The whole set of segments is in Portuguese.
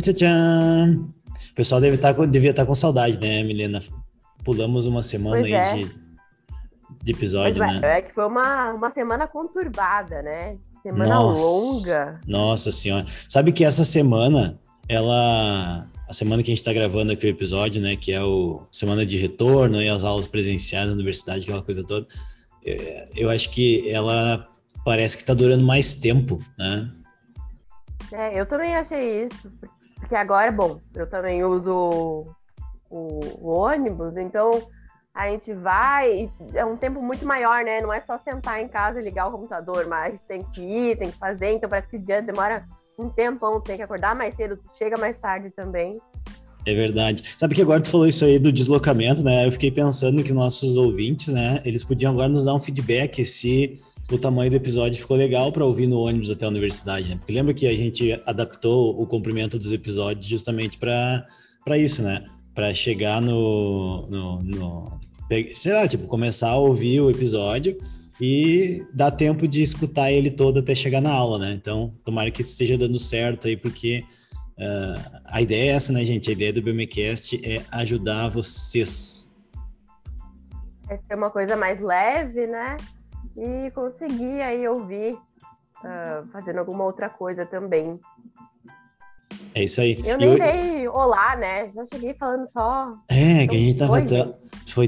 Tchau, tchau, tchau. O pessoal deve estar, tá devia estar tá com saudade, né, Milena? Pulamos uma semana pois aí é. de, de episódio, né? É que foi uma, uma semana conturbada, né? Semana nossa, longa. Nossa senhora. Sabe que essa semana, ela. A semana que a gente está gravando aqui o episódio, né? Que é o semana de retorno e as aulas presenciais na universidade, aquela coisa toda. É, eu acho que ela parece que está durando mais tempo, né? É, eu também achei isso. Porque agora, bom, eu também uso o, o ônibus, então a gente vai, é um tempo muito maior, né? Não é só sentar em casa e ligar o computador, mas tem que ir, tem que fazer, então parece que o dia demora um tempão, tem que acordar mais cedo, chega mais tarde também. É verdade. Sabe que agora tu falou isso aí do deslocamento, né? Eu fiquei pensando que nossos ouvintes, né, eles podiam agora nos dar um feedback se o tamanho do episódio ficou legal para ouvir no ônibus até a universidade, né? Porque lembra que a gente adaptou o comprimento dos episódios justamente para isso, né? Para chegar no, no, no, sei lá, tipo, começar a ouvir o episódio e dar tempo de escutar ele todo até chegar na aula, né? Então, tomara que esteja dando certo aí, porque uh, a ideia é essa, né, gente? A ideia do BMCast é ajudar vocês. É ser uma coisa mais leve, né? E conseguir aí ouvir uh, fazendo alguma outra coisa também. É isso aí. Eu nem eu... dei olá, né? Já cheguei falando só. É, que a gente tava tão, foi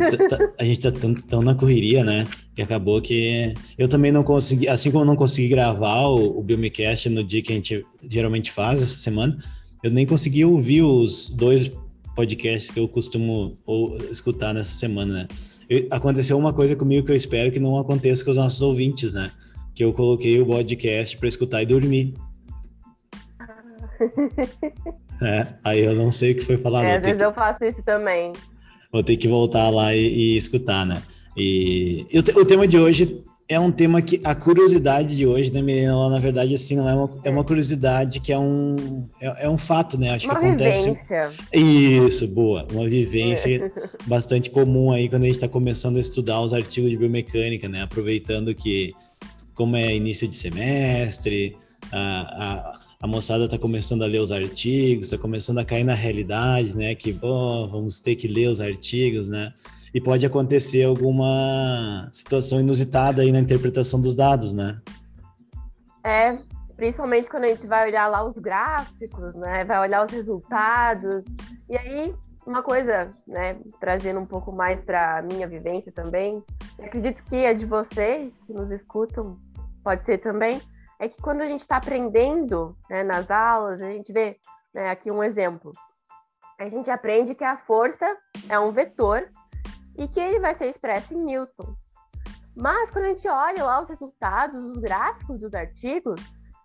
a gente tá tão, tão na correria, né? Que acabou que eu também não consegui, assim como eu não consegui gravar o, o Biomecast no dia que a gente geralmente faz essa semana, eu nem consegui ouvir os dois podcasts que eu costumo ou, escutar nessa semana, né? Aconteceu uma coisa comigo que eu espero que não aconteça com os nossos ouvintes, né? Que eu coloquei o podcast para escutar e dormir. é, aí eu não sei o que foi falado. É, às vezes que... eu faço isso também. Vou ter que voltar lá e, e escutar, né? E, e o, o tema de hoje é um tema que a curiosidade de hoje, né, menina? na verdade, assim, não é uma, é uma curiosidade que é um, é, é um fato, né? Acho uma que acontece. Vivência. Isso, boa. Uma vivência é. bastante comum aí quando a gente está começando a estudar os artigos de biomecânica, né? Aproveitando que, como é início de semestre, a, a, a moçada está começando a ler os artigos, está começando a cair na realidade, né? Que, bom, vamos ter que ler os artigos, né? E pode acontecer alguma situação inusitada aí na interpretação dos dados, né? É, principalmente quando a gente vai olhar lá os gráficos, né? Vai olhar os resultados. E aí, uma coisa, né, trazendo um pouco mais para minha vivência também, acredito que a de vocês que nos escutam pode ser também, é que quando a gente está aprendendo né, nas aulas, a gente vê né, aqui um exemplo. A gente aprende que a força é um vetor e que ele vai ser expresso em newtons. Mas quando a gente olha lá os resultados, os gráficos dos artigos,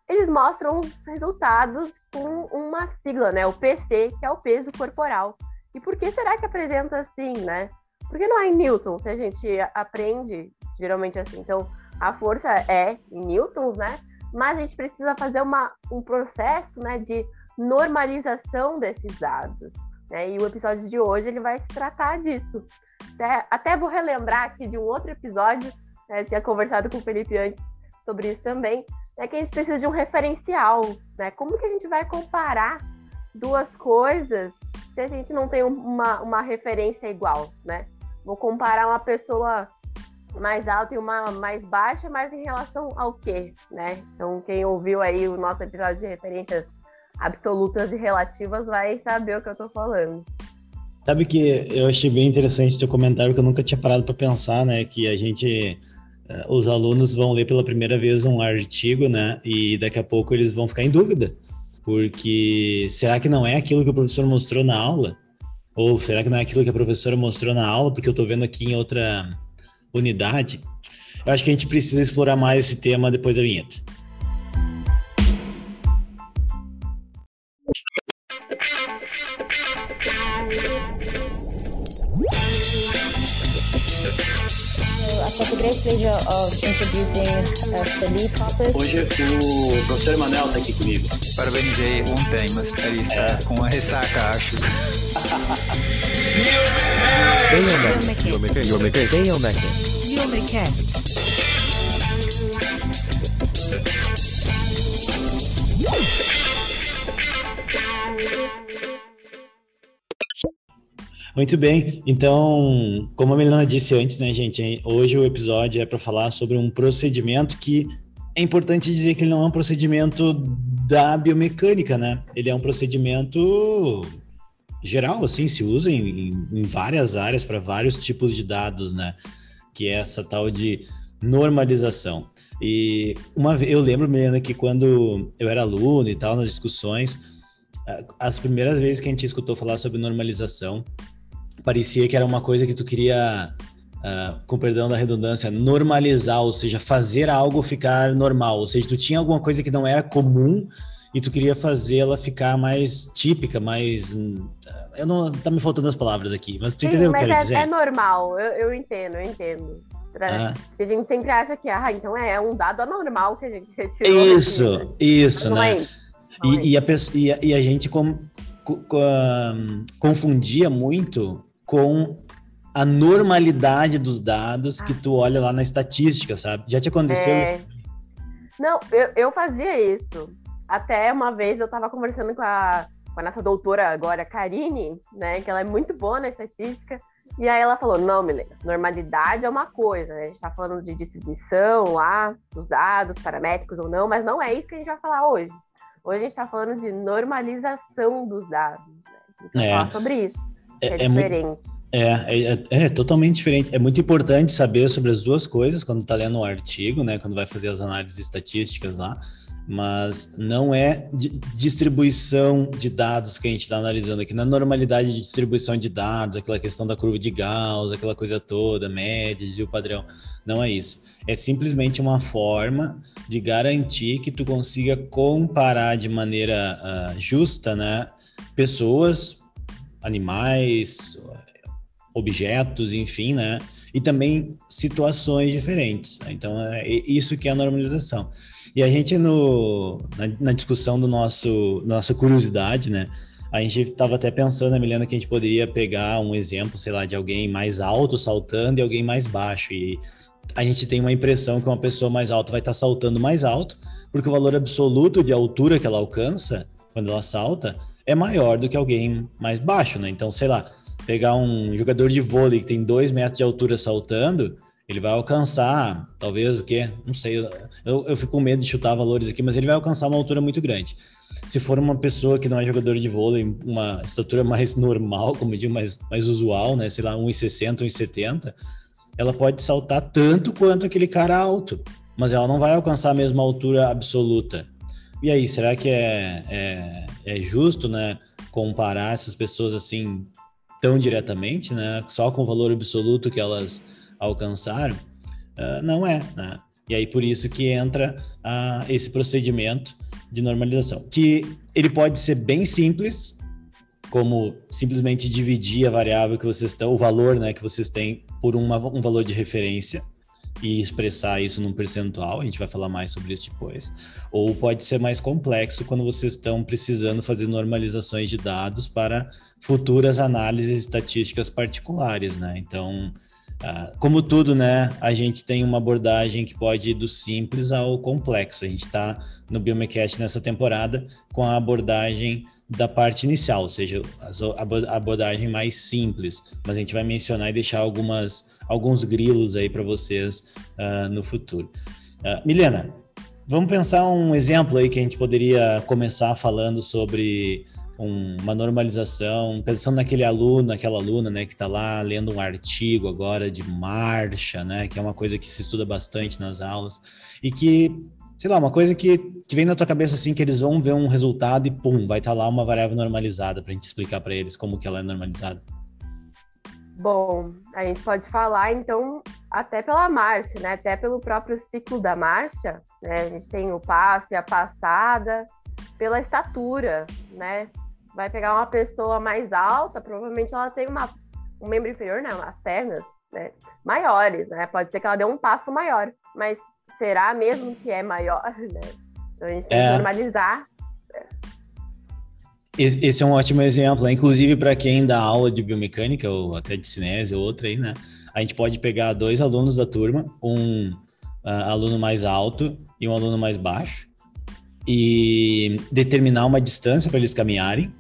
eles mostram os resultados com uma sigla, né? O PC, que é o peso corporal. E por que será que apresenta assim, né? Porque não é em newtons, se a gente aprende geralmente assim. Então, a força é em newtons, né? Mas a gente precisa fazer uma, um processo né, de normalização desses dados. Né? E o episódio de hoje ele vai se tratar disso. Até, até vou relembrar aqui de um outro episódio, né, tinha conversado com o Felipe antes sobre isso também, é que a gente precisa de um referencial, né? Como que a gente vai comparar duas coisas se a gente não tem uma, uma referência igual, né? Vou comparar uma pessoa mais alta e uma mais baixa, mas em relação ao quê, né? Então, quem ouviu aí o nosso episódio de referências absolutas e relativas vai saber o que eu tô falando. Sabe que eu achei bem interessante teu comentário que eu nunca tinha parado para pensar, né? Que a gente, eh, os alunos vão ler pela primeira vez um artigo, né? E daqui a pouco eles vão ficar em dúvida, porque será que não é aquilo que o professor mostrou na aula? Ou será que não é aquilo que a professora mostrou na aula, porque eu estou vendo aqui em outra unidade? Eu acho que a gente precisa explorar mais esse tema depois da vinheta. Pleasure of introducing uh, Felipe Hoppes. Hoje o professor Emanuel está aqui comigo. Parabenizei ontem, mas ele está é. com a ressaca, acho. Biomecast. Biomecast. Biomecast. Muito bem. Então, como a Melina disse antes, né, gente, hoje o episódio é para falar sobre um procedimento que é importante dizer que ele não é um procedimento da biomecânica, né? Ele é um procedimento geral, assim, se usa em, em várias áreas para vários tipos de dados, né? Que é essa tal de normalização. E uma eu lembro, Melina, que quando eu era aluno e tal, nas discussões, as primeiras vezes que a gente escutou falar sobre normalização, parecia que era uma coisa que tu queria, uh, com perdão da redundância, normalizar, ou seja, fazer algo ficar normal. Ou seja, tu tinha alguma coisa que não era comum e tu queria fazê-la ficar mais típica, mais. Hum, eu não. Tá me faltando as palavras aqui, mas tu Sim, entendeu o que eu quero é, dizer? É normal, eu, eu entendo, eu entendo. Ah. A gente sempre acha que, ah, então é um dado anormal que a gente retirou. Isso, isso, né? É isso. E, é e, a, e, a, e a gente com, com, com, confundia muito com a normalidade dos dados que tu olha lá na estatística, sabe? Já te aconteceu é... isso? Não, eu, eu fazia isso. Até uma vez eu estava conversando com a, com a nossa doutora agora, Karine, né? Que ela é muito boa na estatística. E aí ela falou, não, Milena, normalidade é uma coisa, né? A gente tá falando de distribuição lá, dos dados, paramétricos ou não, mas não é isso que a gente vai falar hoje. Hoje a gente tá falando de normalização dos dados, né? A gente vai é. falar sobre isso. É, é, é diferente. É, é, é, é, totalmente diferente. É muito importante saber sobre as duas coisas quando está lendo um artigo, né? Quando vai fazer as análises estatísticas lá. Mas não é distribuição de dados que a gente está analisando aqui. Na é normalidade de distribuição de dados, aquela questão da curva de Gauss, aquela coisa toda, médias e o padrão. Não é isso. É simplesmente uma forma de garantir que tu consiga comparar de maneira uh, justa, né? Pessoas animais, objetos, enfim, né? E também situações diferentes. Né? Então, é isso que é a normalização. E a gente, no, na, na discussão do nosso nossa curiosidade, né? A gente estava até pensando, Milena, que a gente poderia pegar um exemplo, sei lá, de alguém mais alto saltando e alguém mais baixo. E a gente tem uma impressão que uma pessoa mais alta vai estar tá saltando mais alto, porque o valor absoluto de altura que ela alcança quando ela salta é maior do que alguém mais baixo, né? Então, sei lá, pegar um jogador de vôlei que tem dois metros de altura saltando, ele vai alcançar, talvez o quê? Não sei, eu, eu fico com medo de chutar valores aqui, mas ele vai alcançar uma altura muito grande. Se for uma pessoa que não é jogador de vôlei, uma estatura mais normal, como eu digo, mais, mais usual, né? Sei lá, 1,60, 1,70, ela pode saltar tanto quanto aquele cara alto, mas ela não vai alcançar a mesma altura absoluta. E aí, será que é, é, é, justo, né, comparar essas pessoas assim tão diretamente, né, só com o valor absoluto que elas alcançaram? Uh, não é, né? E aí por isso que entra uh, esse procedimento de normalização, que ele pode ser bem simples, como simplesmente dividir a variável que vocês estão, o valor, né, que vocês têm por uma, um valor de referência e expressar isso num percentual, a gente vai falar mais sobre isso depois. Ou pode ser mais complexo quando vocês estão precisando fazer normalizações de dados para futuras análises estatísticas particulares, né? Então, como tudo, né, a gente tem uma abordagem que pode ir do simples ao complexo. A gente está no Biomecast nessa temporada com a abordagem da parte inicial, ou seja, a abordagem mais simples, mas a gente vai mencionar e deixar algumas, alguns grilos aí para vocês uh, no futuro. Uh, Milena, vamos pensar um exemplo aí que a gente poderia começar falando sobre um, uma normalização, pensando naquele aluno, naquela aluna, né, que está lá lendo um artigo agora de marcha, né, que é uma coisa que se estuda bastante nas aulas e que sei lá, uma coisa que, que vem na tua cabeça assim, que eles vão ver um resultado e pum, vai estar tá lá uma variável normalizada para gente explicar para eles como que ela é normalizada. Bom, a gente pode falar então até pela marcha, né? Até pelo próprio ciclo da marcha, né? A gente tem o passe, a passada, pela estatura, né? Vai pegar uma pessoa mais alta, provavelmente ela tem uma, um membro inferior, né? As pernas, né? Maiores, né? Pode ser que ela dê um passo maior, mas será mesmo que é maior, né? Então a gente tem é. que normalizar. Esse é um ótimo exemplo, né? inclusive para quem dá aula de biomecânica ou até de cinese ou outra aí, né? A gente pode pegar dois alunos da turma, um uh, aluno mais alto e um aluno mais baixo, e determinar uma distância para eles caminharem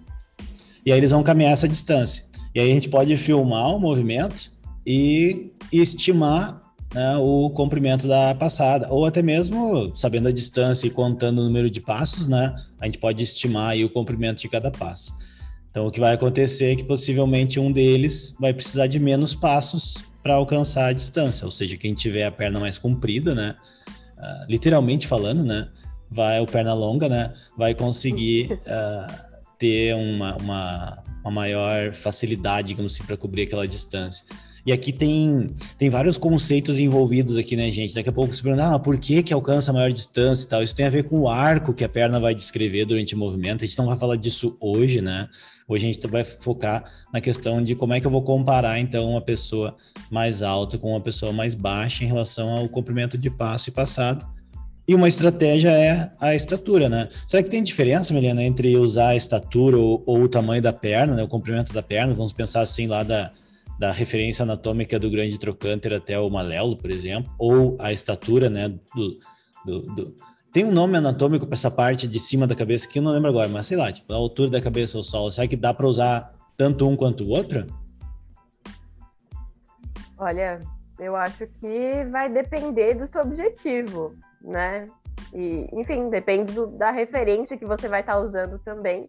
E aí eles vão caminhar essa distância. E aí a gente pode filmar o movimento e estimar né, o comprimento da passada, ou até mesmo sabendo a distância e contando o número de passos, né, a gente pode estimar o comprimento de cada passo. Então, o que vai acontecer é que possivelmente um deles vai precisar de menos passos para alcançar a distância, ou seja, quem tiver a perna mais comprida, né, uh, literalmente falando, né, vai o perna longa, né, vai conseguir uh, ter uma, uma, uma maior facilidade, digamos assim, para cobrir aquela distância. E aqui tem, tem vários conceitos envolvidos aqui, né, gente? Daqui a pouco você pergunta, ah, por que que alcança maior distância e tal? Isso tem a ver com o arco que a perna vai descrever durante o movimento. A gente não vai falar disso hoje, né? Hoje a gente vai focar na questão de como é que eu vou comparar, então, uma pessoa mais alta com uma pessoa mais baixa em relação ao comprimento de passo e passado. E uma estratégia é a estatura, né? Será que tem diferença, Melina, entre usar a estatura ou, ou o tamanho da perna, né? O comprimento da perna? Vamos pensar assim lá da da referência anatômica do grande trocânter até o malelo, por exemplo, ou a estatura, né, do, do, do... tem um nome anatômico para essa parte de cima da cabeça que eu não lembro agora, mas sei lá, tipo, a altura da cabeça ao solo, será que dá para usar tanto um quanto o outro? Olha, eu acho que vai depender do seu objetivo, né? E, enfim, depende do, da referência que você vai estar tá usando também,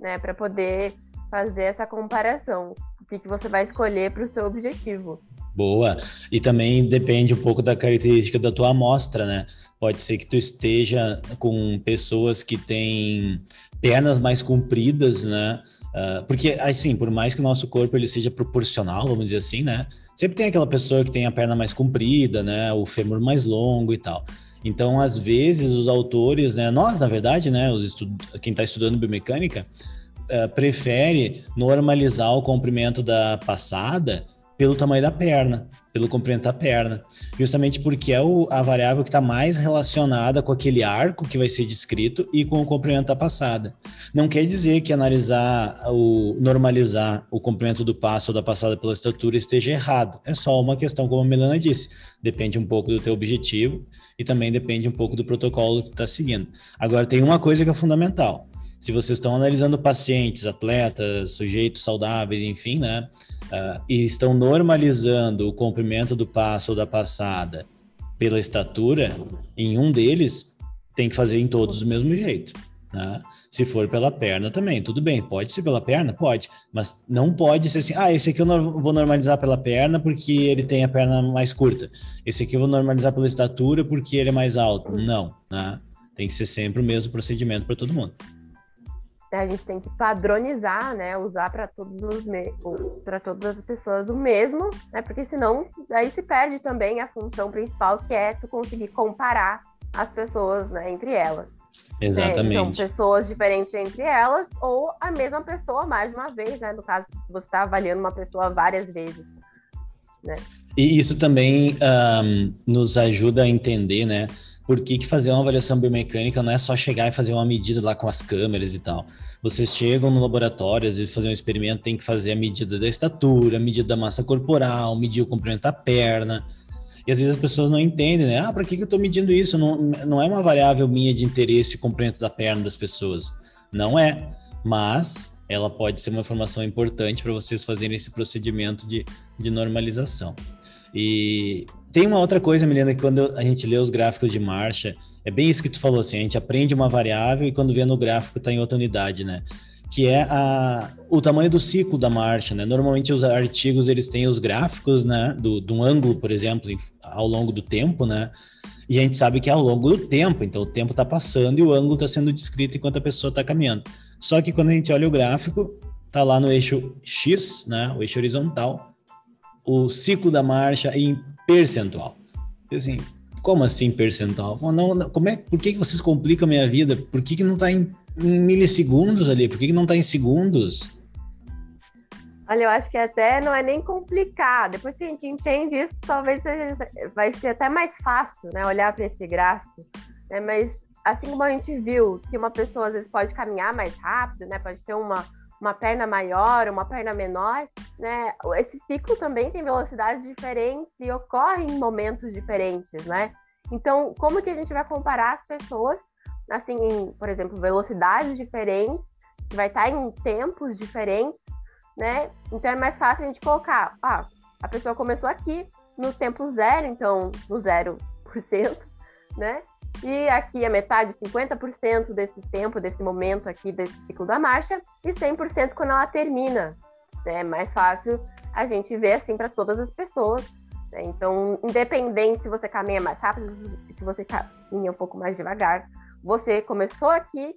né, para poder fazer essa comparação o que, que você vai escolher para o seu objetivo. Boa. E também depende um pouco da característica da tua amostra, né? Pode ser que tu esteja com pessoas que têm pernas mais compridas, né? Uh, porque, assim, por mais que o nosso corpo ele seja proporcional, vamos dizer assim, né? Sempre tem aquela pessoa que tem a perna mais comprida, né? O fêmur mais longo e tal. Então, às vezes, os autores, né? Nós, na verdade, né? Os estu... Quem está estudando biomecânica, uh, prefere normalizar o comprimento da passada pelo tamanho da perna, pelo comprimento da perna, justamente porque é o, a variável que está mais relacionada com aquele arco que vai ser descrito e com o comprimento da passada. Não quer dizer que analisar o normalizar o comprimento do passo ou da passada pela estatura esteja errado. É só uma questão, como a Melana disse, depende um pouco do teu objetivo e também depende um pouco do protocolo que está seguindo. Agora tem uma coisa que é fundamental se vocês estão analisando pacientes, atletas, sujeitos saudáveis, enfim, né, uh, e estão normalizando o comprimento do passo ou da passada pela estatura, em um deles tem que fazer em todos do mesmo jeito. Né? Se for pela perna também, tudo bem, pode ser pela perna? Pode, mas não pode ser assim, ah, esse aqui eu vou normalizar pela perna porque ele tem a perna mais curta, esse aqui eu vou normalizar pela estatura porque ele é mais alto. Não, né? Tem que ser sempre o mesmo procedimento para todo mundo a gente tem que padronizar, né? Usar para todos os para todas as pessoas o mesmo, né? Porque senão aí se perde também a função principal que é tu conseguir comparar as pessoas, né, entre elas. Exatamente. Né? Então, pessoas diferentes entre elas ou a mesma pessoa mais de uma vez, né? No caso, se você está avaliando uma pessoa várias vezes, né? E isso também um, nos ajuda a entender, né? Por que, que fazer uma avaliação biomecânica não é só chegar e fazer uma medida lá com as câmeras e tal. Vocês chegam no laboratório, às vezes fazer um experimento, tem que fazer a medida da estatura, a medida da massa corporal, medir o comprimento da perna. E às vezes as pessoas não entendem, né? Ah, para que, que eu estou medindo isso? Não, não é uma variável minha de interesse o comprimento da perna das pessoas. Não é. Mas ela pode ser uma informação importante para vocês fazerem esse procedimento de, de normalização. E tem uma outra coisa, Milena, que quando a gente lê os gráficos de marcha, é bem isso que tu falou, assim, a gente aprende uma variável e quando vê no gráfico está em outra unidade, né? Que é a, o tamanho do ciclo da marcha, né? Normalmente os artigos, eles têm os gráficos, né? Do, do ângulo, por exemplo, ao longo do tempo, né? E a gente sabe que é ao longo do tempo, então o tempo está passando e o ângulo está sendo descrito enquanto a pessoa está caminhando. Só que quando a gente olha o gráfico, tá lá no eixo X, né? O eixo horizontal, o ciclo da marcha em percentual. Assim, como assim percentual? Não, não, como é, por que, que vocês complicam a minha vida? Por que, que não está em, em, milissegundos ali? Por que, que não está em segundos? Olha, eu acho que até não é nem complicado. Depois que a gente entende isso, talvez vai ser até mais fácil, né? Olhar para esse gráfico. Né? Mas assim como a gente viu que uma pessoa às vezes pode caminhar mais rápido, né? Pode ter uma, uma perna maior, uma perna menor, né? Esse ciclo também tem velocidades diferentes e ocorre em momentos diferentes, né? Então, como que a gente vai comparar as pessoas, assim, em, por exemplo, velocidades diferentes que vai estar em tempos diferentes, né? Então é mais fácil a gente colocar, ah, a pessoa começou aqui no tempo zero, então no 0%, né? E aqui a metade, 50% desse tempo, desse momento aqui, desse ciclo da marcha, e 100% quando ela termina. É mais fácil a gente ver assim para todas as pessoas. Né? Então, independente se você caminha mais rápido, se você caminha um pouco mais devagar, você começou aqui,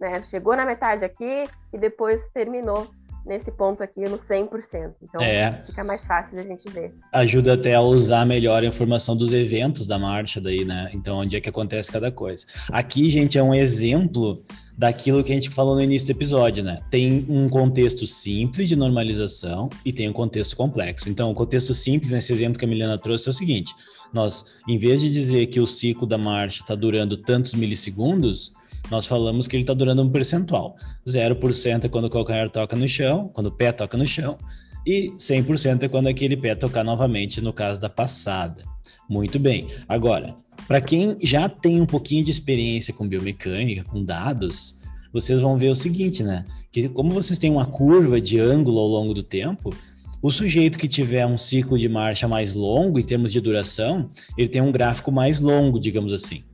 né? Chegou na metade aqui e depois terminou nesse ponto aqui no 100%. Então, é. fica mais fácil da gente ver. Ajuda até a usar melhor a informação dos eventos da marcha daí, né? Então, onde é que acontece cada coisa. Aqui, gente, é um exemplo daquilo que a gente falou no início do episódio, né? Tem um contexto simples de normalização e tem um contexto complexo. Então, o contexto simples, nesse exemplo que a Milena trouxe, é o seguinte: nós, em vez de dizer que o ciclo da marcha está durando tantos milissegundos, nós falamos que ele está durando um percentual. 0% é quando o calcanhar toca no chão, quando o pé toca no chão, e 100% é quando aquele pé tocar novamente no caso da passada. Muito bem. Agora, para quem já tem um pouquinho de experiência com biomecânica, com dados, vocês vão ver o seguinte, né? Que como vocês têm uma curva de ângulo ao longo do tempo, o sujeito que tiver um ciclo de marcha mais longo em termos de duração, ele tem um gráfico mais longo, digamos assim.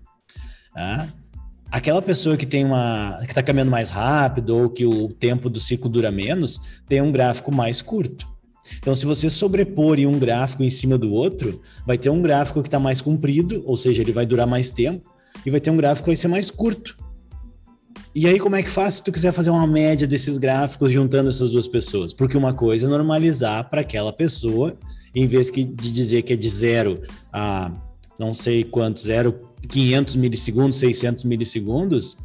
Tá? Aquela pessoa que tem uma que está caminhando mais rápido ou que o tempo do ciclo dura menos tem um gráfico mais curto. Então, se você sobrepor um gráfico em cima do outro, vai ter um gráfico que está mais comprido, ou seja, ele vai durar mais tempo, e vai ter um gráfico que vai ser mais curto. E aí, como é que faz se tu quiser fazer uma média desses gráficos juntando essas duas pessoas? Porque uma coisa é normalizar para aquela pessoa, em vez de dizer que é de zero a não sei quanto, zero 500 milissegundos, 600 milissegundos,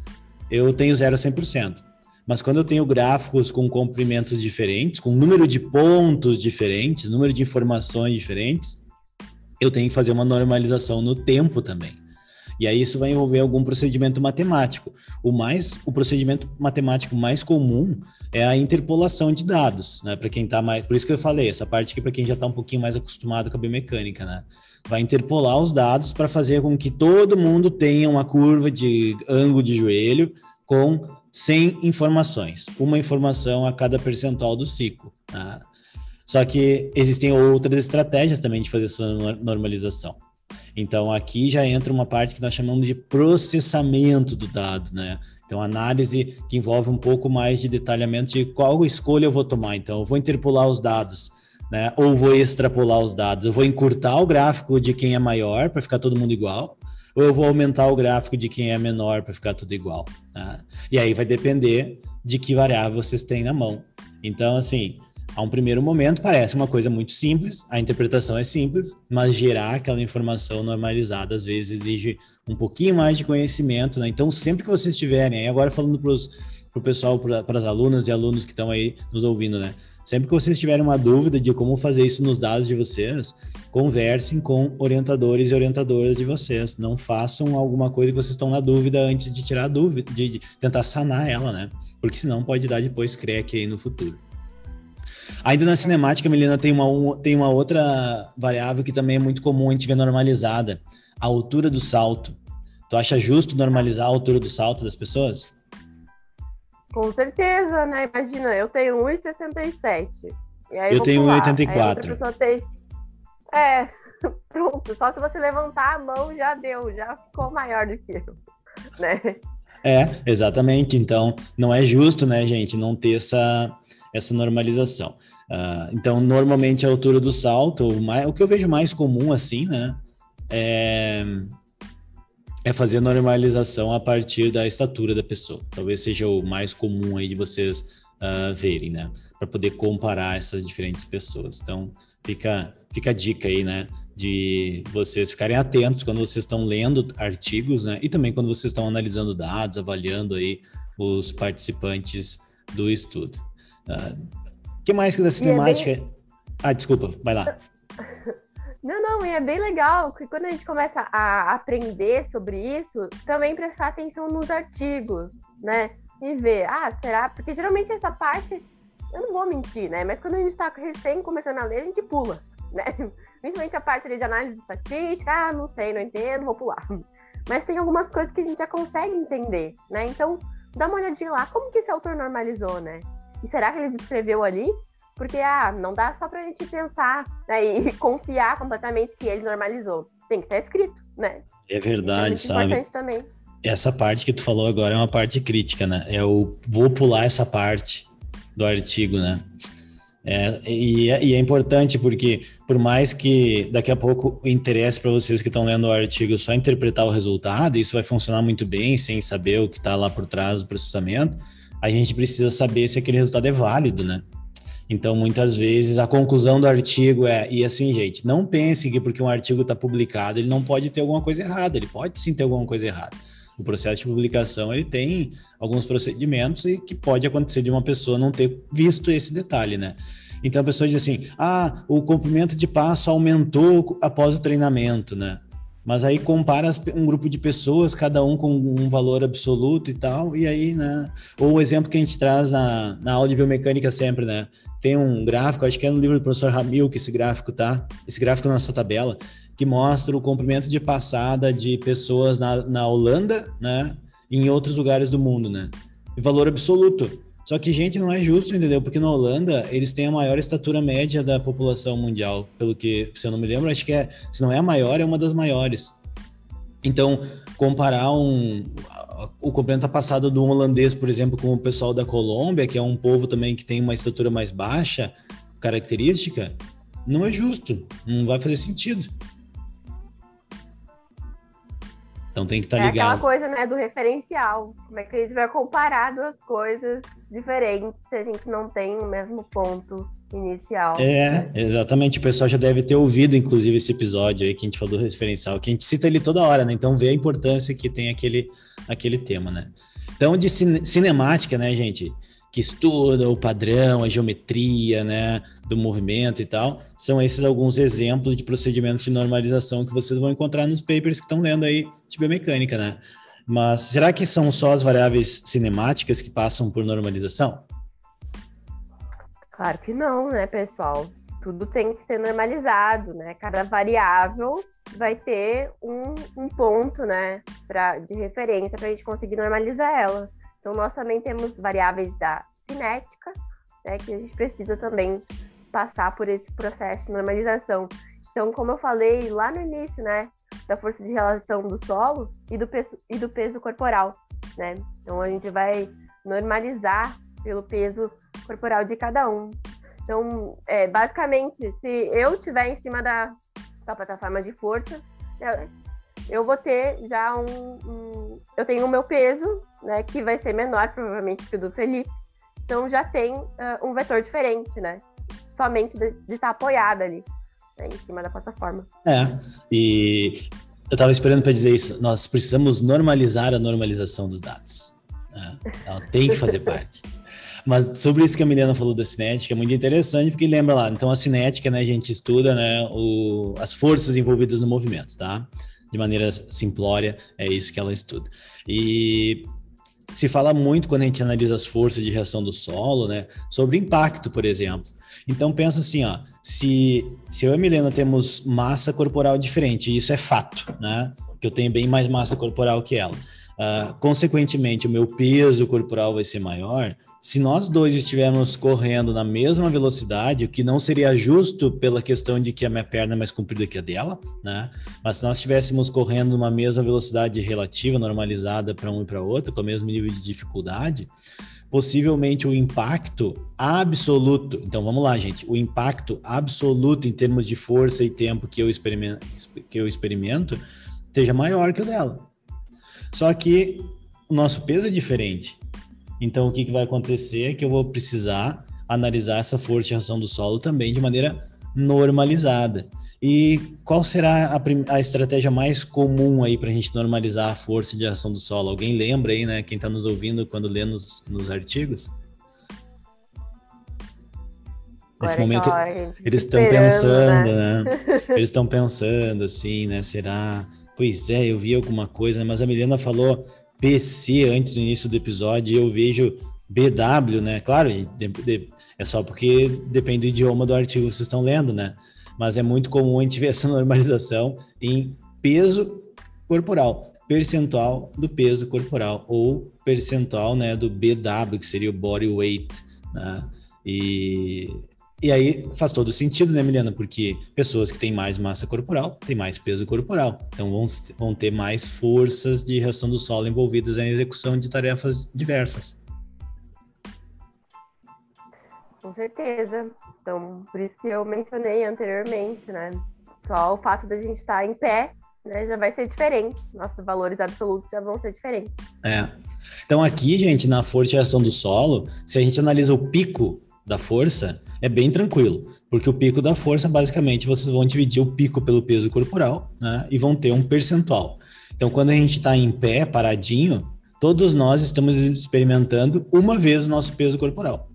eu tenho 0 a 100%. Mas quando eu tenho gráficos com comprimentos diferentes, com número de pontos diferentes, número de informações diferentes, eu tenho que fazer uma normalização no tempo também. E aí isso vai envolver algum procedimento matemático. O mais, o procedimento matemático mais comum é a interpolação de dados, né? Para quem está mais, por isso que eu falei essa parte aqui para quem já está um pouquinho mais acostumado com a biomecânica, né? Vai interpolar os dados para fazer com que todo mundo tenha uma curva de ângulo de joelho com 100 informações, uma informação a cada percentual do ciclo. Tá? Só que existem outras estratégias também de fazer essa normalização. Então, aqui já entra uma parte que nós chamamos de processamento do dado, né? Então, análise que envolve um pouco mais de detalhamento de qual escolha eu vou tomar. Então, eu vou interpolar os dados, né? Ou vou extrapolar os dados. Eu vou encurtar o gráfico de quem é maior para ficar todo mundo igual, ou eu vou aumentar o gráfico de quem é menor para ficar tudo igual. Tá? E aí vai depender de que variável vocês têm na mão. Então, assim, a um primeiro momento parece uma coisa muito simples, a interpretação é simples, mas gerar aquela informação normalizada às vezes exige um pouquinho mais de conhecimento, né? Então, sempre que vocês tiverem, aí agora falando para o pessoal, para as alunas e alunos que estão aí nos ouvindo, né? Sempre que vocês tiverem uma dúvida de como fazer isso nos dados de vocês, conversem com orientadores e orientadoras de vocês. Não façam alguma coisa que vocês estão na dúvida antes de tirar a dúvida, de, de tentar sanar ela, né? Porque senão pode dar depois crack aí no futuro. Ainda na cinemática, Melina, tem uma, tem uma outra variável que também é muito comum a gente ver normalizada: a altura do salto. Tu acha justo normalizar a altura do salto das pessoas? Com certeza, né? Imagina, eu tenho 1,67. eu tenho 1,84. Tem... É, pronto. Só se você levantar a mão já deu, já ficou maior do que eu, né? É, exatamente. Então, não é justo, né, gente, não ter essa, essa normalização. Uh, então, normalmente a altura do salto, o, mais, o que eu vejo mais comum, assim, né, é, é fazer normalização a partir da estatura da pessoa. Talvez seja o mais comum aí de vocês uh, verem, né, para poder comparar essas diferentes pessoas. Então, fica, fica a dica aí, né, de vocês ficarem atentos quando vocês estão lendo artigos, né? E também quando vocês estão analisando dados, avaliando aí os participantes do estudo. O uh, ah, que mais que da cinemática? É bem... Ah, desculpa, vai lá. Não, não, e é bem legal que quando a gente começa a aprender sobre isso, também prestar atenção nos artigos, né? E ver, ah, será? Porque geralmente essa parte, eu não vou mentir, né? Mas quando a gente está recém começando a ler, a gente pula, né? Principalmente a parte de análise estatística, ah, não sei, não entendo, vou pular. Mas tem algumas coisas que a gente já consegue entender, né? Então, dá uma olhadinha lá, como que esse autor normalizou, né? E será que ele descreveu ali? Porque, ah, não dá só pra gente pensar né, e confiar completamente que ele normalizou. Tem que estar escrito, né? É verdade, é sabe? importante também. Essa parte que tu falou agora é uma parte crítica, né? É o vou pular essa parte do artigo, né? É, e, é, e, é importante porque, por mais que daqui a pouco interesse para vocês que estão lendo o artigo só interpretar o resultado, isso vai funcionar muito bem sem saber o que está lá por trás do processamento, a gente precisa saber se aquele resultado é válido, né? Então, muitas vezes, a conclusão do artigo é, e assim, gente, não pensem que porque um artigo está publicado, ele não pode ter alguma coisa errada, ele pode sim ter alguma coisa errada. O processo de publicação, ele tem alguns procedimentos e que pode acontecer de uma pessoa não ter visto esse detalhe, né? Então a pessoa diz assim: ah, o comprimento de passo aumentou após o treinamento, né? Mas aí compara um grupo de pessoas, cada um com um valor absoluto e tal, e aí, né? Ou o exemplo que a gente traz na, na aula de biomecânica sempre, né? Tem um gráfico, acho que é no livro do professor Ramil que esse gráfico tá, esse gráfico na nossa tabela, que mostra o comprimento de passada de pessoas na, na Holanda, né? E em outros lugares do mundo, né? E valor absoluto. Só que, gente, não é justo, entendeu? Porque na Holanda eles têm a maior estatura média da população mundial, pelo que, se eu não me lembro, acho que é, se não é a maior, é uma das maiores. Então, comparar um, o complemento passado do holandês, por exemplo, com o pessoal da Colômbia, que é um povo também que tem uma estatura mais baixa, característica, não é justo, não vai fazer sentido. Então tem que estar tá é ligado. aquela coisa, né, do referencial. Como é que a gente vai comparar duas coisas diferentes se a gente não tem o mesmo ponto inicial? É, exatamente. O pessoal já deve ter ouvido, inclusive, esse episódio aí que a gente falou do referencial, que a gente cita ele toda hora, né? Então vê a importância que tem aquele, aquele tema, né? Então, de cin cinemática, né, gente? Que estuda o padrão, a geometria, né, do movimento e tal, são esses alguns exemplos de procedimentos de normalização que vocês vão encontrar nos papers que estão lendo aí de biomecânica, né? Mas será que são só as variáveis cinemáticas que passam por normalização? Claro que não, né, pessoal? Tudo tem que ser normalizado, né? Cada variável vai ter um, um ponto, né, pra, de referência para a gente conseguir normalizar ela. Então, nós também temos variáveis da cinética, né, que a gente precisa também passar por esse processo de normalização. Então, como eu falei lá no início, né, da força de relação do solo e do peso, e do peso corporal, né? Então, a gente vai normalizar pelo peso corporal de cada um. Então, é, basicamente, se eu estiver em cima da, da plataforma de força, eu vou ter já um, um, Eu tenho o meu peso, né? Que vai ser menor, provavelmente, que o do Felipe. Então já tem uh, um vetor diferente, né? Somente de estar tá apoiada ali, né? em cima da plataforma. É, e eu estava esperando para dizer isso. Nós precisamos normalizar a normalização dos dados. Né? Ela tem que fazer parte. Mas sobre isso que a Milena falou da cinética é muito interessante, porque lembra lá, então a cinética, né, a gente estuda, né, o, as forças envolvidas no movimento, tá? De maneira simplória, é isso que ela estuda. E se fala muito quando a gente analisa as forças de reação do solo, né, sobre impacto, por exemplo. Então pensa assim, ó, se, se eu e a Milena temos massa corporal diferente, e isso é fato, né, que eu tenho bem mais massa corporal que ela. Uh, consequentemente, o meu peso corporal vai ser maior, se nós dois estivermos correndo na mesma velocidade, o que não seria justo pela questão de que a minha perna é mais comprida que a dela, né? Mas se nós estivéssemos correndo numa mesma velocidade relativa, normalizada para um e para outro, com o mesmo nível de dificuldade, possivelmente o impacto absoluto. Então vamos lá, gente. O impacto absoluto em termos de força e tempo que eu experimento, que eu experimento seja maior que o dela. Só que o nosso peso é diferente. Então, o que, que vai acontecer é que eu vou precisar analisar essa força de reação do solo também de maneira normalizada. E qual será a, a estratégia mais comum aí para a gente normalizar a força de reação do solo? Alguém lembra aí, né? Quem está nos ouvindo quando lê nos, nos artigos? Nesse momento, eles estão pensando, né? né? Eles estão pensando assim, né? Será? Pois é, eu vi alguma coisa, né? mas a Milena falou PC antes do início do episódio, eu vejo BW, né? Claro, é só porque depende do idioma do artigo que vocês estão lendo, né? Mas é muito comum a gente ver essa normalização em peso corporal. percentual do peso corporal ou percentual né, do BW, que seria o body weight. Né? E, e aí faz todo sentido, né, Milena? Porque pessoas que têm mais massa corporal têm mais peso corporal. Então vão, vão ter mais forças de reação do solo envolvidas na execução de tarefas diversas. Com certeza. Então, por isso que eu mencionei anteriormente, né? Só o fato da gente estar em pé, né, já vai ser diferente. Nossos valores absolutos já vão ser diferentes. É. Então, aqui, gente, na força de reação do solo, se a gente analisa o pico da força, é bem tranquilo, porque o pico da força, basicamente, vocês vão dividir o pico pelo peso corporal, né, e vão ter um percentual. Então, quando a gente está em pé, paradinho, todos nós estamos experimentando uma vez o nosso peso corporal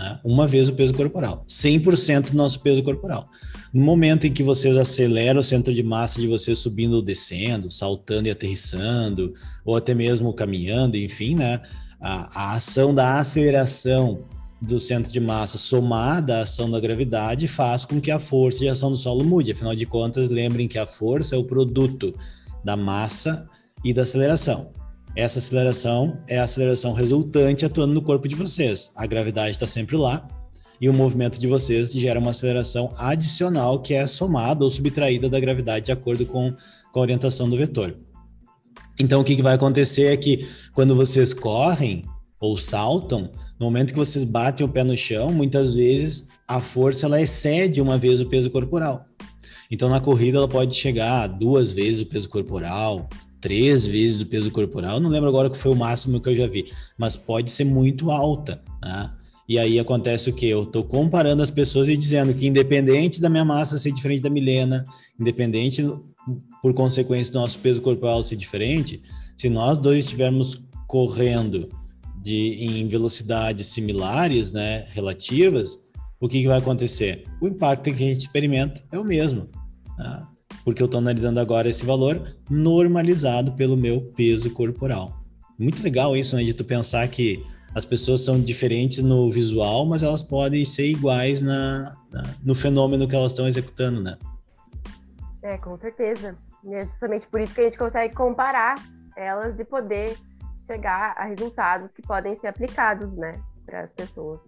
né? uma vez o peso corporal, 100% do nosso peso corporal. No momento em que vocês aceleram o centro de massa de vocês subindo ou descendo, saltando e aterrissando, ou até mesmo caminhando, enfim, né? A, a ação da aceleração do centro de massa somada à ação da gravidade faz com que a força de ação do solo mude. Afinal de contas, lembrem que a força é o produto da massa e da aceleração. Essa aceleração é a aceleração resultante atuando no corpo de vocês. A gravidade está sempre lá e o movimento de vocês gera uma aceleração adicional que é somada ou subtraída da gravidade de acordo com, com a orientação do vetor. Então, o que, que vai acontecer é que quando vocês correm ou saltam, no momento que vocês batem o pé no chão, muitas vezes a força ela excede uma vez o peso corporal. Então, na corrida, ela pode chegar a duas vezes o peso corporal, três vezes o peso corporal. Não lembro agora que foi o máximo que eu já vi, mas pode ser muito alta, né? E aí acontece o que? Eu estou comparando as pessoas e dizendo que, independente da minha massa ser diferente da Milena, independente, por consequência, do nosso peso corporal ser diferente, se nós dois estivermos correndo de, em velocidades similares, né, relativas, o que, que vai acontecer? O impacto que a gente experimenta é o mesmo. Né? porque eu estou analisando agora esse valor normalizado pelo meu peso corporal. Muito legal isso, né? De tu pensar que as pessoas são diferentes no visual, mas elas podem ser iguais na, na no fenômeno que elas estão executando, né? É, com certeza. E é justamente por isso que a gente consegue comparar elas e poder chegar a resultados que podem ser aplicados, né, para as pessoas.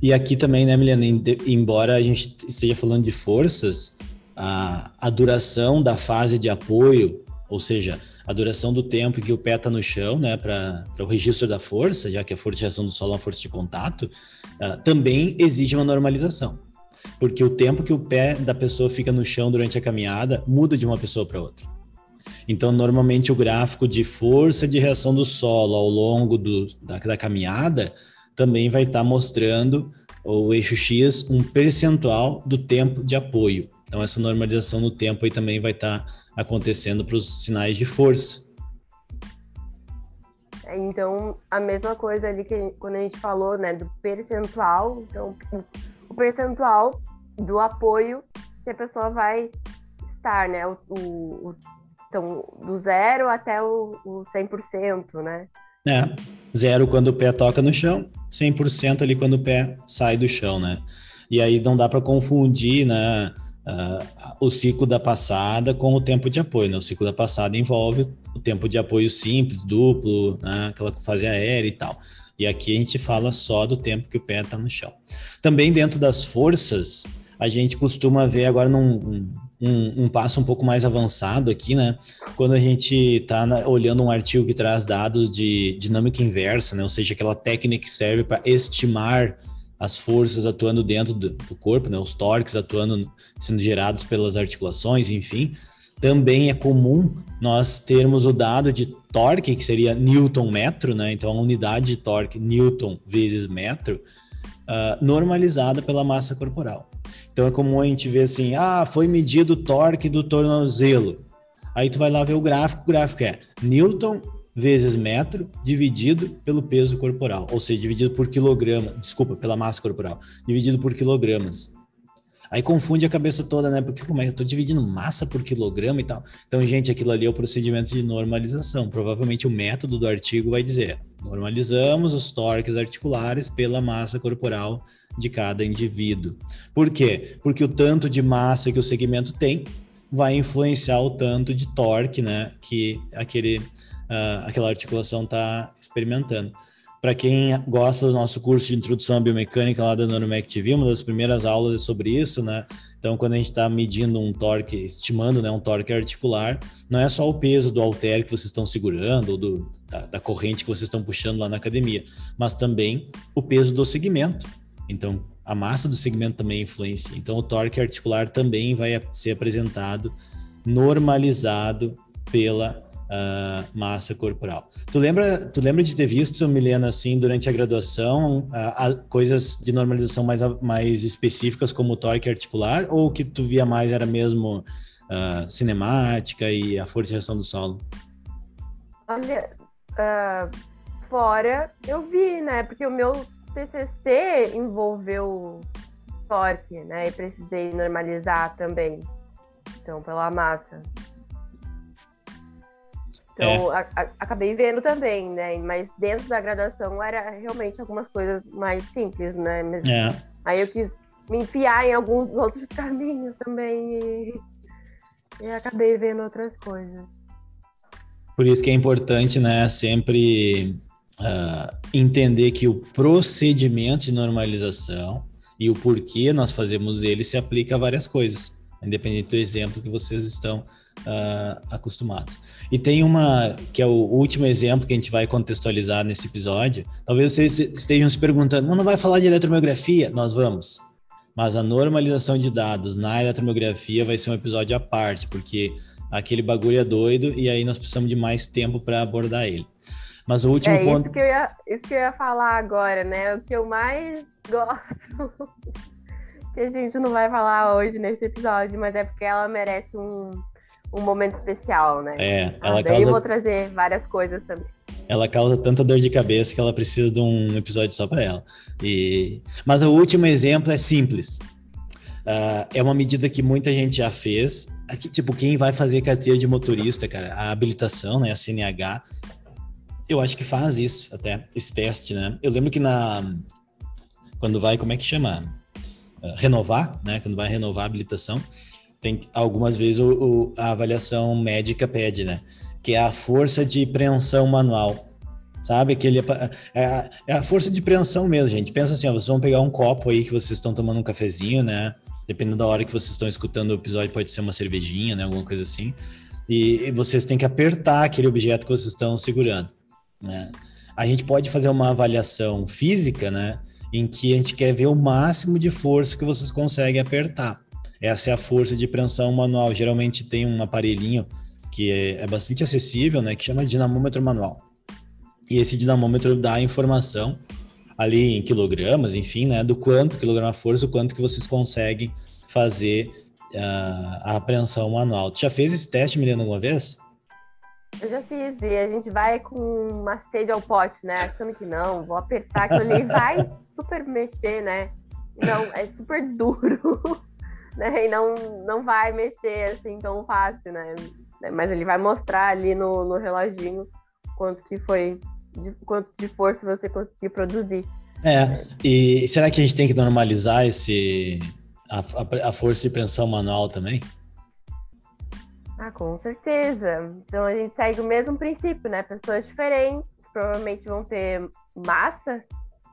E aqui também, né, Milena, embora a gente esteja falando de forças, a, a duração da fase de apoio, ou seja, a duração do tempo que o pé está no chão, né, para o registro da força, já que a força de reação do solo é uma força de contato, uh, também exige uma normalização. Porque o tempo que o pé da pessoa fica no chão durante a caminhada muda de uma pessoa para outra. Então, normalmente, o gráfico de força de reação do solo ao longo do, da, da caminhada também vai estar tá mostrando o eixo X um percentual do tempo de apoio. Então, essa normalização no tempo aí também vai estar tá acontecendo para os sinais de força. É, então, a mesma coisa ali que quando a gente falou, né, do percentual, então, o percentual do apoio que a pessoa vai estar, né, o, o então, do zero até o, o 100%, né? É, zero quando o pé toca no chão, 100% ali quando o pé sai do chão, né? E aí não dá para confundir, né? uh, o ciclo da passada com o tempo de apoio. Né? O ciclo da passada envolve o tempo de apoio simples, duplo, né? aquela fase aérea e tal. E aqui a gente fala só do tempo que o pé está no chão. Também dentro das forças, a gente costuma ver agora num um, um, passo um pouco mais avançado aqui, né? Quando a gente está olhando um artigo que traz dados de dinâmica inversa, né? Ou seja, aquela técnica que serve para estimar as forças atuando dentro do, do, corpo, né, os torques atuando, sendo gerados pelas articulações, enfim. Também é comum nós termos o dado de torque, que seria Newton metro, né? Então a unidade de torque Newton vezes metro, uh, normalizada pela massa corporal. Então é comum a gente ver assim, ah, foi medido o torque do tornozelo. Aí tu vai lá ver o gráfico, o gráfico é Newton vezes metro dividido pelo peso corporal, ou seja, dividido por quilograma, desculpa, pela massa corporal, dividido por quilogramas. Aí confunde a cabeça toda, né? Porque como é que eu tô dividindo massa por quilograma e tal? Então, gente, aquilo ali é o procedimento de normalização. Provavelmente o método do artigo vai dizer: normalizamos os torques articulares pela massa corporal de cada indivíduo. Por quê? Porque o tanto de massa que o segmento tem vai influenciar o tanto de torque, né, que aquele, uh, aquela articulação está experimentando. Para quem gosta do nosso curso de introdução à biomecânica lá da Normec TV, uma das primeiras aulas é sobre isso, né? Então, quando a gente está medindo um torque, estimando né, um torque articular, não é só o peso do halter que vocês estão segurando ou do, da, da corrente que vocês estão puxando lá na academia, mas também o peso do segmento. Então, a massa do segmento também influencia. Então, o torque articular também vai ser apresentado normalizado pela uh, massa corporal. Tu lembra, tu lembra de ter visto, Milena, assim, durante a graduação, uh, coisas de normalização mais, mais específicas como o torque articular, ou o que tu via mais era mesmo uh, cinemática e a força reação do solo? Olha, fora eu vi, né? Porque o meu TCC envolveu torque, né? E precisei normalizar também. Então, pela massa. Então, é. a, a, acabei vendo também, né? Mas dentro da graduação era realmente algumas coisas mais simples, né? Mas, é. Aí eu quis me enfiar em alguns outros caminhos também e, e acabei vendo outras coisas. Por isso que é importante, né, sempre uh, entender que o procedimento de normalização e o porquê nós fazemos ele se aplica a várias coisas, independente do exemplo que vocês estão uh, acostumados. E tem uma, que é o último exemplo que a gente vai contextualizar nesse episódio. Talvez vocês estejam se perguntando, não vai falar de eletromiografia? Nós vamos. Mas a normalização de dados na eletromiografia vai ser um episódio à parte, porque aquele bagulho é doido e aí nós precisamos de mais tempo para abordar ele. Mas o último é ponto. Isso que, eu ia, isso que eu ia falar agora, né? O que eu mais gosto, que a gente não vai falar hoje nesse episódio, mas é porque ela merece um, um momento especial, né? É, ah, ela ah, causa. eu vou trazer várias coisas também. Ela causa tanta dor de cabeça que ela precisa de um episódio só para ela. E... Mas o último exemplo é simples. Uh, é uma medida que muita gente já fez. Aqui, tipo, quem vai fazer carteira de motorista, cara, a habilitação, né, a CNH, eu acho que faz isso até, esse teste, né? Eu lembro que na. Quando vai, como é que chama? Uh, renovar, né? Quando vai renovar a habilitação, tem algumas vezes o, o, a avaliação médica pede, né? Que é a força de preensão manual. Sabe? Aquele, é, é, a, é a força de preensão mesmo, gente. Pensa assim, ó, vocês vão pegar um copo aí que vocês estão tomando um cafezinho, né? Dependendo da hora que vocês estão escutando o episódio, pode ser uma cervejinha, né? Alguma coisa assim. E vocês têm que apertar aquele objeto que vocês estão segurando. Né? A gente pode fazer uma avaliação física, né? Em que a gente quer ver o máximo de força que vocês conseguem apertar. Essa é a força de preensão manual. Geralmente tem um aparelhinho que é, é bastante acessível, né? Que chama dinamômetro manual. E esse dinamômetro dá informação ali em quilogramas, enfim, né? Do quanto quilograma força, o quanto que vocês conseguem fazer uh, a apreensão manual. Tu já fez esse teste, Milena, alguma vez? Eu já fiz, e a gente vai com uma sede ao pote, né? Achando que não, vou apertar aquilo ali, vai super mexer, né? Não, é super duro, né? E não, não vai mexer assim tão fácil, né? Mas ele vai mostrar ali no, no reloginho quanto que foi, de, quanto de força você conseguiu produzir. É, e será que a gente tem que normalizar esse, a, a, a força de pressão manual também? Ah, com certeza. Então a gente segue o mesmo princípio, né? Pessoas diferentes provavelmente vão ter massa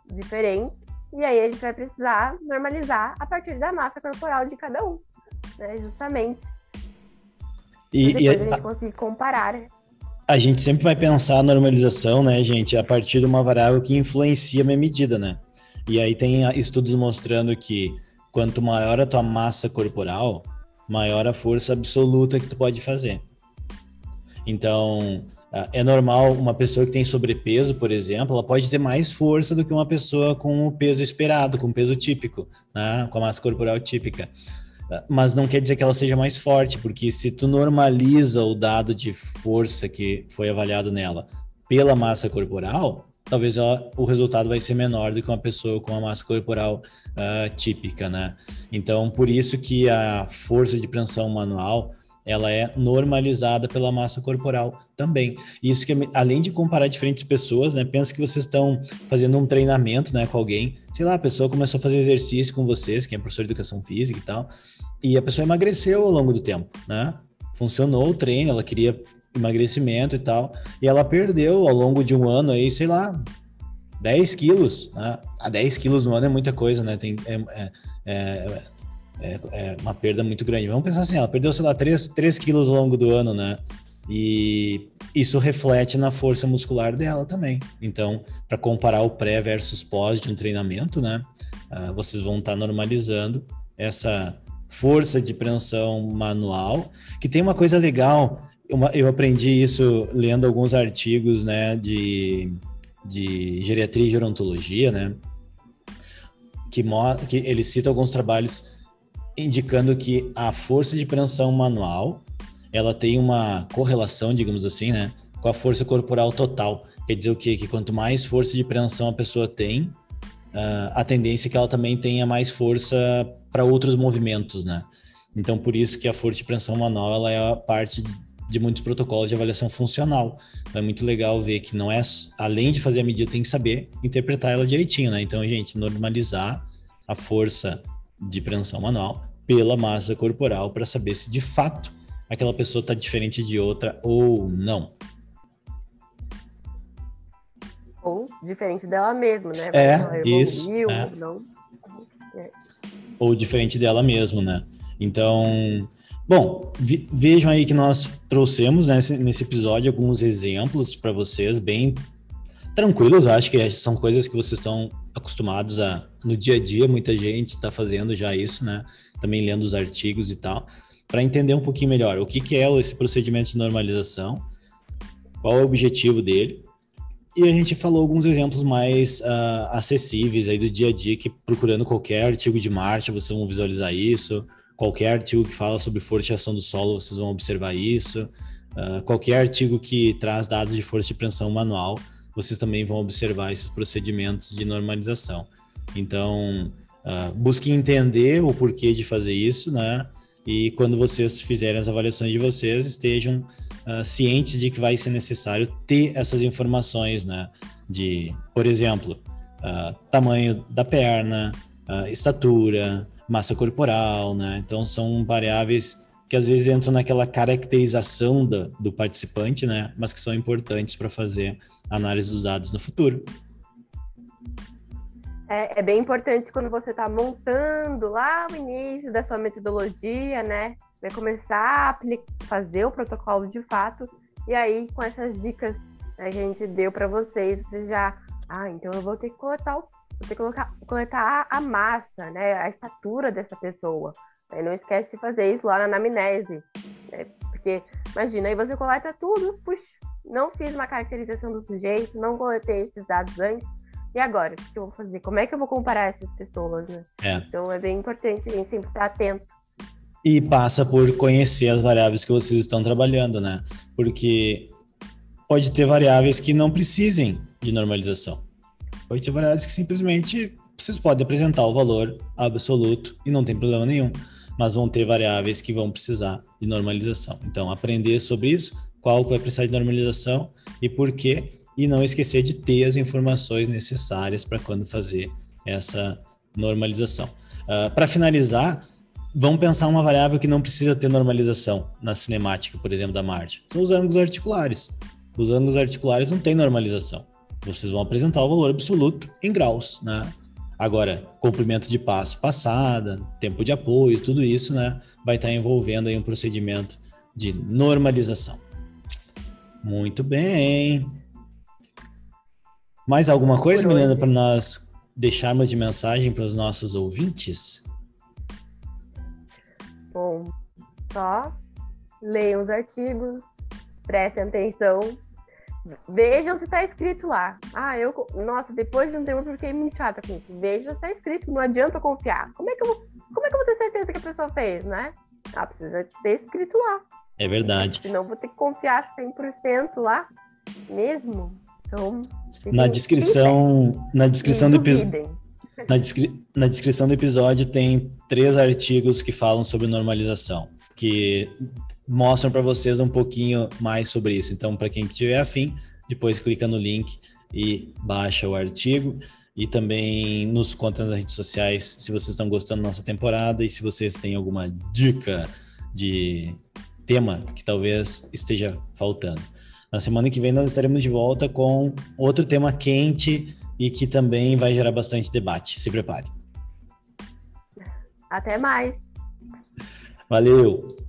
diferente e aí a gente vai precisar normalizar a partir da massa corporal de cada um, né? Justamente. E, depois e a, a gente conseguir comparar. A gente sempre vai pensar a normalização, né, gente, a partir de uma variável que influencia a minha medida, né? E aí tem estudos mostrando que quanto maior a tua massa corporal, maior a força absoluta que tu pode fazer. Então, é normal uma pessoa que tem sobrepeso, por exemplo, ela pode ter mais força do que uma pessoa com o peso esperado, com o peso típico, né? com a massa corporal típica. Mas não quer dizer que ela seja mais forte, porque se tu normaliza o dado de força que foi avaliado nela pela massa corporal, talvez ela, o resultado vai ser menor do que uma pessoa com a massa corporal uh, típica, né? Então, por isso que a força de pressão manual ela é normalizada pela massa corporal também. Isso que, além de comparar diferentes pessoas, né? Pensa que vocês estão fazendo um treinamento, né, com alguém. Sei lá, a pessoa começou a fazer exercício com vocês, quem é professor de educação física e tal. e a pessoa emagreceu ao longo do tempo, né? Funcionou o treino, ela queria emagrecimento e tal, e ela perdeu ao longo de um ano aí, sei lá, 10 quilos, né? A 10 quilos no ano é muita coisa, né? Tem, é, é, é, é, é uma perda muito grande. Vamos pensar assim, ela perdeu, sei lá, 3, 3 quilos ao longo do ano, né? E isso reflete na força muscular dela também. Então, para comparar o pré versus pós de um treinamento, né? Uh, vocês vão estar tá normalizando essa força de preensão manual, que tem uma coisa legal, uma, eu aprendi isso lendo alguns artigos, né, de, de geriatria e gerontologia, né, que, que ele cita alguns trabalhos indicando que a força de preensão manual ela tem uma correlação, digamos assim, né, com a força corporal total. Quer dizer o quê? Que quanto mais força de preensão a pessoa tem, uh, a tendência é que ela também tenha mais força para outros movimentos, né? Então, por isso que a força de preensão manual ela é a parte de, de muitos protocolos de avaliação funcional. Então, é muito legal ver que não é, além de fazer a medida, tem que saber interpretar ela direitinho, né? Então, gente, normalizar a força de preensão manual pela massa corporal para saber se de fato aquela pessoa está diferente de outra ou não. Ou diferente dela mesma, né? É, isso. É. Não... É. Ou diferente dela mesma, né? Então, bom, vejam aí que nós trouxemos nesse, nesse episódio alguns exemplos para vocês, bem tranquilos, acho que são coisas que vocês estão acostumados a no dia a dia, muita gente está fazendo já isso, né? Também lendo os artigos e tal para entender um pouquinho melhor o que, que é esse procedimento de normalização, qual é o objetivo dele. E a gente falou alguns exemplos mais uh, acessíveis aí do dia a dia, que procurando qualquer artigo de marcha, vocês vão visualizar isso. Qualquer artigo que fala sobre força ação do solo, vocês vão observar isso. Uh, qualquer artigo que traz dados de força de pressão manual, vocês também vão observar esses procedimentos de normalização. Então, uh, busquem entender o porquê de fazer isso, né? e quando vocês fizerem as avaliações de vocês, estejam uh, cientes de que vai ser necessário ter essas informações, né? De, por exemplo, tamanho da perna, estatura, massa corporal, né? Então são variáveis que às vezes entram naquela caracterização da, do participante, né? Mas que são importantes para fazer análise dos dados no futuro. É, é, bem importante quando você está montando lá o início da sua metodologia, né? Vai começar a fazer o protocolo de fato. E aí, com essas dicas né, que a gente deu para vocês, vocês já. Ah, então eu vou ter que coletar, vou que colocar, coletar a massa, né? A estatura dessa pessoa. Aí não esquece de fazer isso lá na anamnese. Né? Porque, imagina, aí você coleta tudo, puxa, não fiz uma caracterização do sujeito, não coletei esses dados antes e agora? O que eu vou fazer? Como é que eu vou comparar essas pessoas, né? É. Então é bem importante a gente sempre estar atento. E passa por conhecer as variáveis que vocês estão trabalhando, né? Porque pode ter variáveis que não precisem de normalização. Ter variáveis que simplesmente vocês podem apresentar o valor absoluto e não tem problema nenhum. Mas vão ter variáveis que vão precisar de normalização. Então, aprender sobre isso, qual que vai precisar de normalização e por quê, e não esquecer de ter as informações necessárias para quando fazer essa normalização. Uh, para finalizar, vamos pensar uma variável que não precisa ter normalização na cinemática, por exemplo, da margem. São os ângulos articulares. Os ângulos articulares não têm normalização. Vocês vão apresentar o valor absoluto em graus, né? Agora, comprimento de passo passada, tempo de apoio, tudo isso, né, vai estar envolvendo aí um procedimento de normalização. Muito bem. Mais alguma coisa, Milena, para nós deixarmos de mensagem para os nossos ouvintes? Bom, só leiam os artigos, prestem atenção, vejam se está escrito lá. Ah, eu. Nossa, depois de um tempo eu fiquei muito chata com isso. Vejam se está escrito, não adianta confiar. Como é, que eu vou, como é que eu vou ter certeza que a pessoa fez, né? Ah, precisa ter escrito lá. É verdade. Senão vou ter que confiar 100% lá mesmo. Então, na descrição, na descrição do episódio. Na, descri na descrição do episódio tem três artigos que falam sobre normalização, que mostram para vocês um pouquinho mais sobre isso. Então, para quem tiver afim, depois clica no link e baixa o artigo. e também nos conta nas redes sociais se vocês estão gostando da nossa temporada e se vocês têm alguma dica de tema que talvez esteja faltando. Na semana que vem nós estaremos de volta com outro tema quente e que também vai gerar bastante debate. Se prepare. Até mais. Valeu!